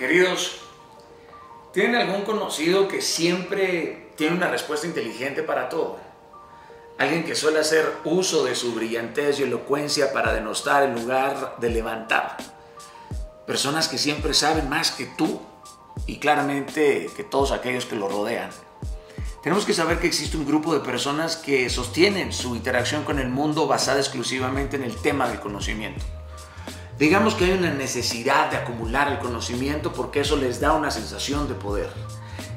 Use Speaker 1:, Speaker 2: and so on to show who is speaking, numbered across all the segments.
Speaker 1: Queridos, ¿tienen algún conocido que siempre tiene una respuesta inteligente para todo? Alguien que suele hacer uso de su brillantez y elocuencia para denostar en lugar de levantar. Personas que siempre saben más que tú y claramente que todos aquellos que lo rodean. Tenemos que saber que existe un grupo de personas que sostienen su interacción con el mundo basada exclusivamente en el tema del conocimiento. Digamos que hay una necesidad de acumular el conocimiento porque eso les da una sensación de poder.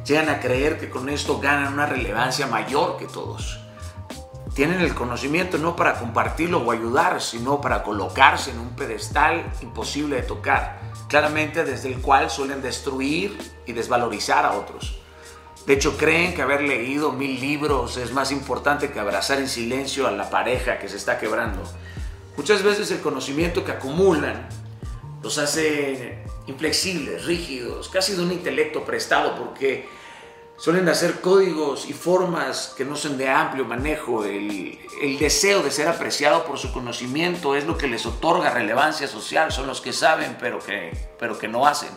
Speaker 1: Llegan a creer que con esto ganan una relevancia mayor que todos. Tienen el conocimiento no para compartirlo o ayudar, sino para colocarse en un pedestal imposible de tocar, claramente desde el cual suelen destruir y desvalorizar a otros. De hecho, creen que haber leído mil libros es más importante que abrazar en silencio a la pareja que se está quebrando. Muchas veces el conocimiento que acumulan los hace inflexibles, rígidos, casi de un intelecto prestado, porque suelen hacer códigos y formas que no son de amplio manejo. El, el, deseo de ser apreciado por su conocimiento es lo que les otorga relevancia social, son los que saben pero que, pero que no hacen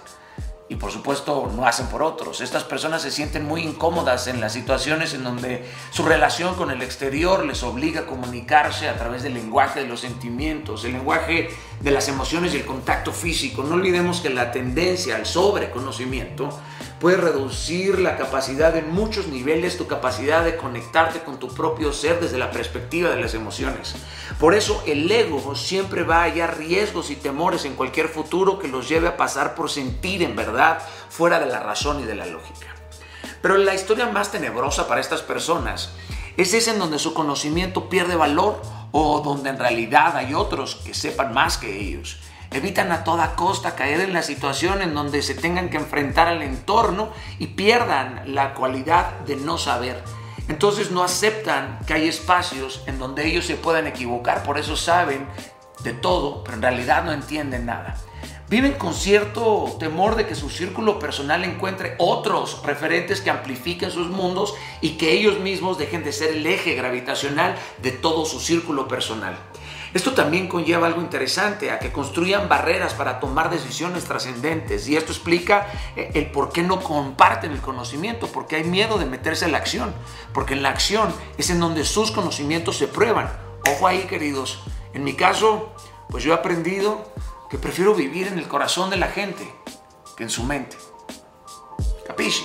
Speaker 1: y por supuesto no hacen por otros. Estas personas se sienten muy incómodas en las situaciones en donde su relación con el exterior les obliga a comunicarse a través del lenguaje de los sentimientos, el lenguaje de las emociones y el contacto físico. No olvidemos que la tendencia al sobreconocimiento puede reducir la capacidad en muchos niveles, tu capacidad de conectarte con tu propio ser desde la perspectiva de las emociones. Por eso el ego siempre va a hallar riesgos y temores en cualquier futuro que los lleve a pasar por sentir en verdad fuera de la razón y de la lógica. Pero la historia más tenebrosa para estas personas es esa en donde su conocimiento pierde valor o donde en realidad hay otros que sepan más que ellos Evitan a toda costa caer en la situación en donde se tengan que enfrentar al entorno y pierdan la cualidad de no saber. Entonces no aceptan que hay espacios en donde ellos se puedan equivocar, por eso saben de todo, pero en realidad no entienden nada. Viven con cierto temor de que su círculo personal encuentre otros referentes que amplifiquen sus mundos y que ellos mismos dejen de ser el eje gravitacional de todo su círculo personal. Esto también conlleva algo interesante, a que construyan barreras para tomar decisiones trascendentes. Y esto explica eh, el por qué no comparten el conocimiento, porque hay miedo de meterse en la acción, porque en la acción es en donde sus conocimientos se prueban. Ojo ahí, queridos. En mi caso, pues yo he aprendido que prefiero vivir en el corazón de la gente que en su mente. Capisci?